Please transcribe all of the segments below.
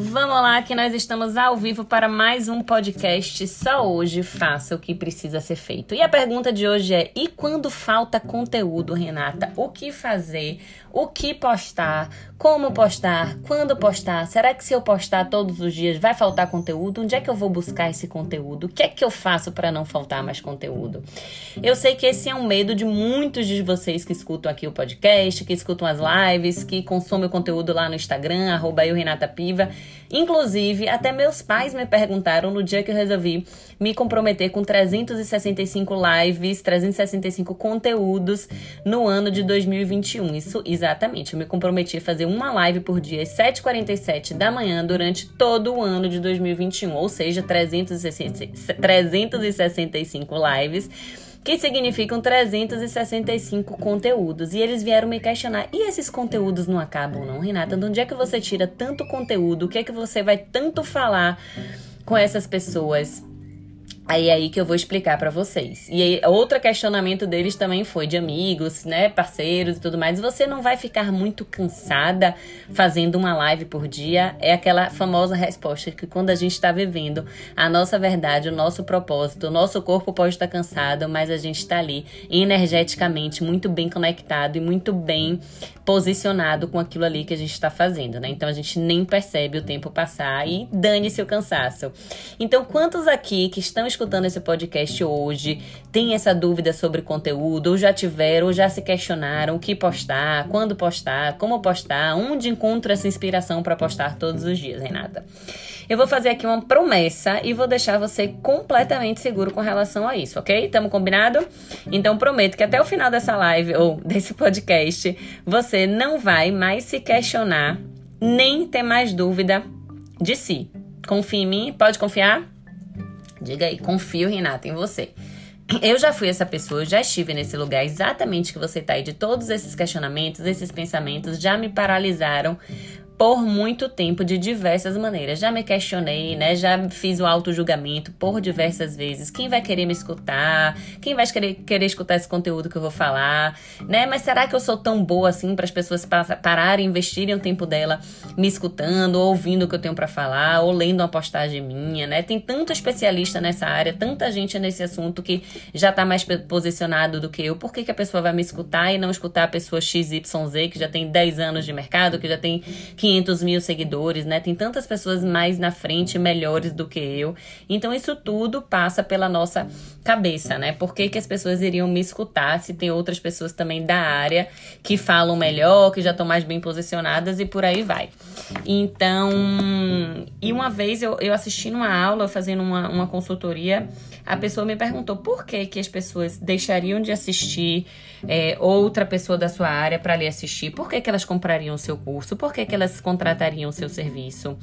Vamos lá, que nós estamos ao vivo para mais um podcast. Só hoje faça o que precisa ser feito. E a pergunta de hoje é: e quando falta conteúdo, Renata? O que fazer? O que postar? Como postar? Quando postar? Será que se eu postar todos os dias vai faltar conteúdo? Onde é que eu vou buscar esse conteúdo? O que é que eu faço para não faltar mais conteúdo? Eu sei que esse é um medo de muitos de vocês que escutam aqui o podcast, que escutam as lives, que consomem o conteúdo lá no Instagram, arroba eu, Renata Piva. Inclusive, até meus pais me perguntaram no dia que eu resolvi me comprometer com 365 lives, 365 conteúdos no ano de 2021. Isso exatamente, eu me comprometi a fazer uma live por dia às 7h47 da manhã durante todo o ano de 2021, ou seja, 365 lives que significam 365 conteúdos. E eles vieram me questionar: e esses conteúdos não acabam, não, Renata? De onde é que você tira tanto conteúdo? O que é que você vai tanto falar com essas pessoas? Aí é aí que eu vou explicar para vocês. E aí, outro questionamento deles também foi de amigos, né, parceiros e tudo mais. Você não vai ficar muito cansada fazendo uma live por dia? É aquela famosa resposta que quando a gente está vivendo a nossa verdade, o nosso propósito, o nosso corpo pode estar cansado, mas a gente está ali energeticamente muito bem conectado e muito bem posicionado com aquilo ali que a gente está fazendo, né? Então a gente nem percebe o tempo passar e dane-se o cansaço. Então, quantos aqui que estão escutando esse podcast hoje têm essa dúvida sobre conteúdo, ou já tiveram, ou já se questionaram o que postar, quando postar, como postar, onde encontro essa inspiração para postar todos os dias, Renata? Eu vou fazer aqui uma promessa e vou deixar você completamente seguro com relação a isso, ok? Tamo combinado? Então prometo que até o final dessa live ou desse podcast você não vai mais se questionar nem ter mais dúvida de si. Confia em mim? Pode confiar? Diga aí, confio, Renata, em você. Eu já fui essa pessoa, já estive nesse lugar exatamente que você tá aí, de todos esses questionamentos, esses pensamentos já me paralisaram por muito tempo de diversas maneiras. Já me questionei, né? Já fiz o auto-julgamento por diversas vezes. Quem vai querer me escutar? Quem vai querer, querer escutar esse conteúdo que eu vou falar? Né? Mas será que eu sou tão boa assim para as pessoas pararem, investirem o tempo dela me escutando, ouvindo o que eu tenho para falar, ou lendo uma postagem minha, né? Tem tanto especialista nessa área, tanta gente nesse assunto que já tá mais posicionado do que eu. Por que, que a pessoa vai me escutar e não escutar a pessoa XYZ que já tem 10 anos de mercado, que já tem 500 mil seguidores, né? Tem tantas pessoas mais na frente, melhores do que eu. Então, isso tudo passa pela nossa cabeça, né? Por que, que as pessoas iriam me escutar se tem outras pessoas também da área que falam melhor, que já estão mais bem posicionadas e por aí vai. Então, e uma vez eu, eu assisti numa aula, fazendo uma, uma consultoria, a pessoa me perguntou por que, que as pessoas deixariam de assistir é, outra pessoa da sua área para lhe assistir, por que, que elas comprariam o seu curso, por que, que elas contratariam o seu serviço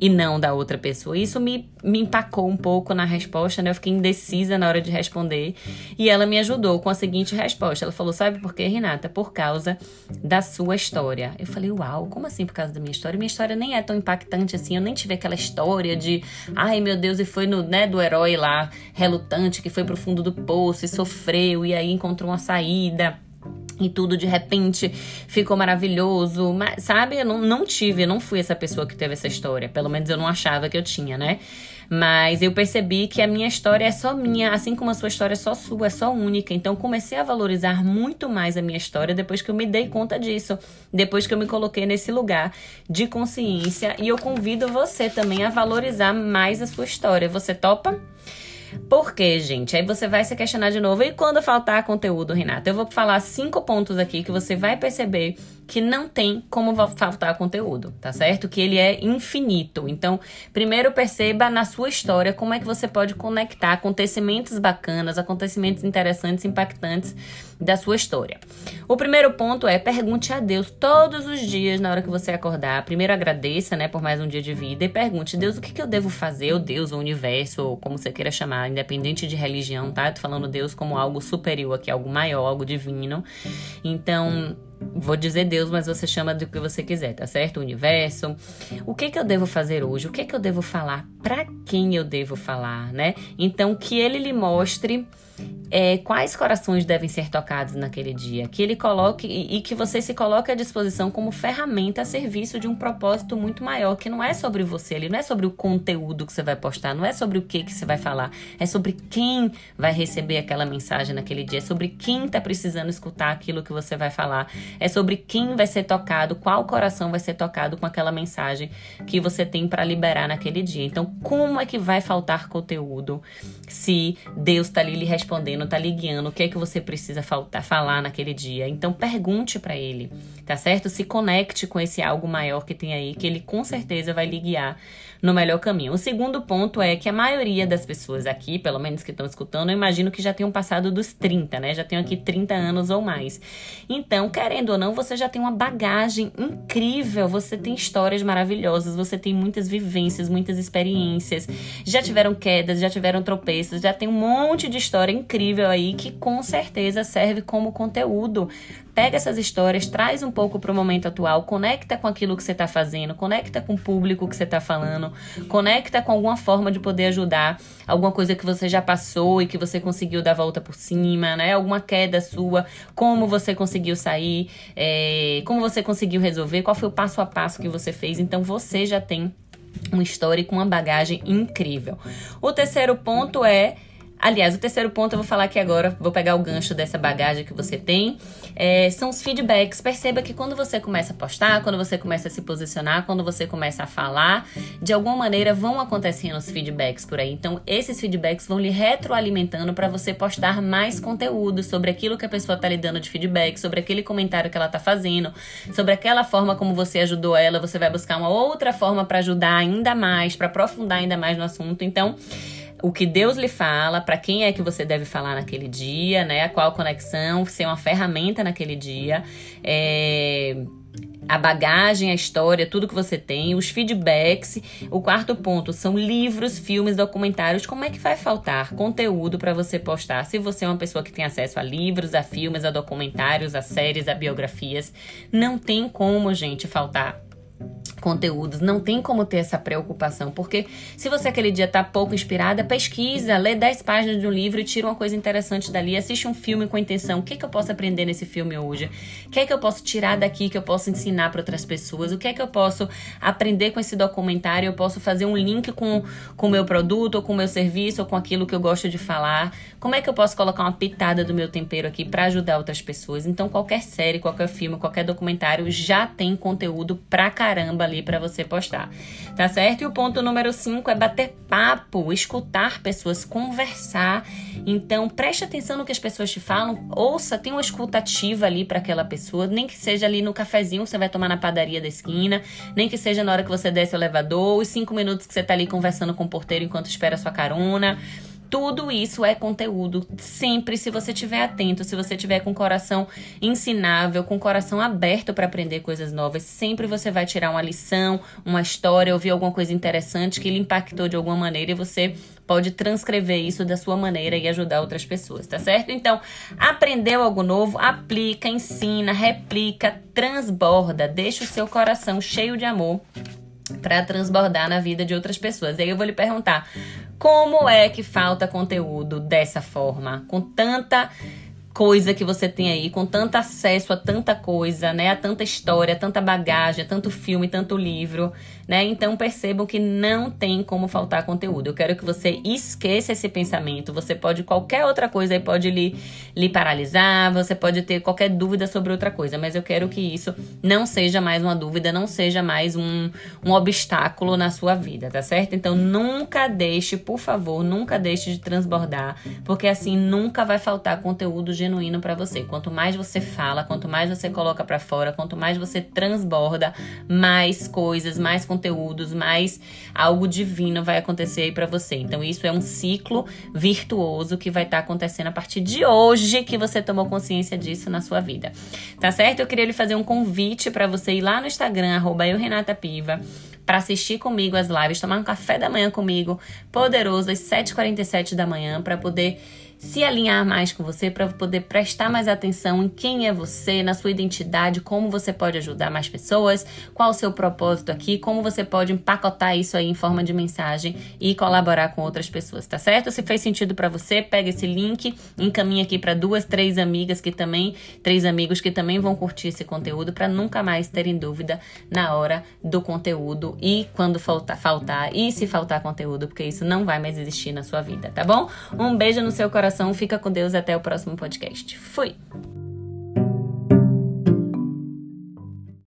e não da outra pessoa. Isso me, me empacou um pouco na resposta, né? Eu fiquei indecisa na hora de responder. E ela me ajudou com a seguinte resposta. Ela falou: Sabe por quê, Renata? Por causa da sua história. Eu falei: Uau, como assim por causa da minha história? Minha história nem é tão impactante assim. Eu nem tive aquela história de, ai meu Deus, e foi no, né, do herói lá, relutante, que foi pro fundo do poço e sofreu e aí encontrou uma saída e tudo de repente ficou maravilhoso. Mas, sabe, eu não, não tive, eu não fui essa pessoa que teve essa história. Pelo menos eu não achava que eu tinha, né? Mas eu percebi que a minha história é só minha, assim como a sua história é só sua, é só única. Então comecei a valorizar muito mais a minha história depois que eu me dei conta disso, depois que eu me coloquei nesse lugar de consciência. E eu convido você também a valorizar mais a sua história. Você topa? Por quê, gente? Aí você vai se questionar de novo. E quando faltar conteúdo, Renata? Eu vou falar cinco pontos aqui que você vai perceber que não tem como faltar conteúdo, tá certo? Que ele é infinito. Então, primeiro perceba na sua história como é que você pode conectar acontecimentos bacanas, acontecimentos interessantes, impactantes da sua história. O primeiro ponto é pergunte a Deus todos os dias na hora que você acordar. Primeiro agradeça, né, por mais um dia de vida e pergunte: Deus, o que, que eu devo fazer? O Deus, o universo, ou como você queira chamar, independente de religião, tá? Eu tô falando Deus como algo superior aqui, algo maior, algo divino. Então, Vou dizer Deus, mas você chama do que você quiser, tá certo? O universo. O que que eu devo fazer hoje? O que que eu devo falar? Para quem eu devo falar, né? Então que ele lhe mostre é, quais corações devem ser tocados naquele dia, que ele coloque e, que você se coloque à disposição como ferramenta a serviço de um propósito muito maior, que não é sobre você, ele não é sobre o conteúdo que você vai postar, não é sobre o que que você vai falar, é sobre quem vai receber aquela mensagem naquele dia, é sobre quem está precisando escutar aquilo que você vai falar, é sobre quem vai ser tocado, qual coração vai ser tocado com aquela mensagem que você tem para liberar naquele dia. Então, como é que vai faltar conteúdo se Deus está ali lhe respondendo não tá lhe guiando, o que é que você precisa faltar, falar naquele dia. Então pergunte para ele, tá certo? Se conecte com esse algo maior que tem aí, que ele com certeza vai lhe guiar no melhor caminho. O segundo ponto é que a maioria das pessoas aqui, pelo menos que estão escutando, eu imagino que já tenham passado dos 30, né? Já tenham aqui 30 anos ou mais. Então, querendo ou não, você já tem uma bagagem incrível, você tem histórias maravilhosas, você tem muitas vivências, muitas experiências, já tiveram quedas, já tiveram tropeços, já tem um monte de história incrível aí que com certeza serve como conteúdo. Pega essas histórias, traz um pouco para o momento atual, conecta com aquilo que você está fazendo, conecta com o público que você está falando, conecta com alguma forma de poder ajudar, alguma coisa que você já passou e que você conseguiu dar volta por cima, né? Alguma queda sua, como você conseguiu sair, é, como você conseguiu resolver, qual foi o passo a passo que você fez. Então você já tem uma história com uma bagagem incrível. O terceiro ponto é Aliás, o terceiro ponto eu vou falar aqui agora, vou pegar o gancho dessa bagagem que você tem, é, são os feedbacks. Perceba que quando você começa a postar, quando você começa a se posicionar, quando você começa a falar, de alguma maneira vão acontecendo os feedbacks por aí. Então, esses feedbacks vão lhe retroalimentando para você postar mais conteúdo sobre aquilo que a pessoa está lhe dando de feedback, sobre aquele comentário que ela está fazendo, sobre aquela forma como você ajudou ela. Você vai buscar uma outra forma para ajudar ainda mais, para aprofundar ainda mais no assunto. Então, o que Deus lhe fala, para quem é que você deve falar naquele dia, né? Qual conexão, ser uma ferramenta naquele dia. É, a bagagem, a história, tudo que você tem, os feedbacks. O quarto ponto são livros, filmes, documentários. Como é que vai faltar conteúdo para você postar? Se você é uma pessoa que tem acesso a livros, a filmes, a documentários, a séries, a biografias, não tem como, gente, faltar conteúdos, não tem como ter essa preocupação, porque se você aquele dia tá pouco inspirada, pesquisa, lê 10 páginas de um livro e tira uma coisa interessante dali, assiste um filme com a intenção, o que, que eu posso aprender nesse filme hoje? O que é que eu posso tirar daqui que eu posso ensinar para outras pessoas? O que é que eu posso aprender com esse documentário? Eu posso fazer um link com o meu produto, ou com o meu serviço, ou com aquilo que eu gosto de falar? Como é que eu posso colocar uma pitada do meu tempero aqui para ajudar outras pessoas? Então, qualquer série, qualquer filme, qualquer documentário já tem conteúdo pra caramba ali para você postar. Tá certo? E o ponto número 5 é bater papo, escutar pessoas, conversar. Então, preste atenção no que as pessoas te falam, ouça, tem uma escutativa ali para aquela pessoa, nem que seja ali no cafezinho que você vai tomar na padaria da esquina, nem que seja na hora que você desce o elevador, os cinco minutos que você tá ali conversando com o porteiro enquanto espera a sua carona. Tudo isso é conteúdo. Sempre, se você estiver atento, se você estiver com o coração ensinável, com o coração aberto para aprender coisas novas, sempre você vai tirar uma lição, uma história, ouvir alguma coisa interessante que lhe impactou de alguma maneira e você pode transcrever isso da sua maneira e ajudar outras pessoas, tá certo? Então, aprendeu algo novo, aplica, ensina, replica, transborda, deixa o seu coração cheio de amor para transbordar na vida de outras pessoas. E aí eu vou lhe perguntar: como é que falta conteúdo dessa forma, com tanta coisa que você tem aí, com tanto acesso a tanta coisa, né, a tanta história, tanta bagagem, tanto filme, tanto livro, né? Então percebam que não tem como faltar conteúdo. Eu quero que você esqueça esse pensamento. Você pode qualquer outra coisa aí pode lhe, lhe paralisar, você pode ter qualquer dúvida sobre outra coisa, mas eu quero que isso não seja mais uma dúvida, não seja mais um, um obstáculo na sua vida, tá certo? Então nunca deixe, por favor, nunca deixe de transbordar, porque assim nunca vai faltar conteúdo genuíno para você. Quanto mais você fala, quanto mais você coloca para fora, quanto mais você transborda, mais coisas, mais conteúdo conteúdos, mais algo divino vai acontecer aí para você. Então isso é um ciclo virtuoso que vai estar tá acontecendo a partir de hoje que você tomou consciência disso na sua vida. Tá certo? Eu queria lhe fazer um convite para você ir lá no Instagram arroba eu Renata Piva para assistir comigo as lives, tomar um café da manhã comigo, poderoso às 7h47 da manhã para poder se alinhar mais com você, para poder prestar mais atenção em quem é você, na sua identidade, como você pode ajudar mais pessoas, qual o seu propósito aqui, como você pode empacotar isso aí em forma de mensagem e colaborar com outras pessoas, tá certo? Se fez sentido para você, pega esse link, encaminha aqui para duas, três amigas que também, três amigos que também vão curtir esse conteúdo para nunca mais terem dúvida na hora do conteúdo e quando faltar, faltar e se faltar conteúdo, porque isso não vai mais existir na sua vida, tá bom? Um beijo no seu coração, fica com Deus até o próximo podcast. Fui!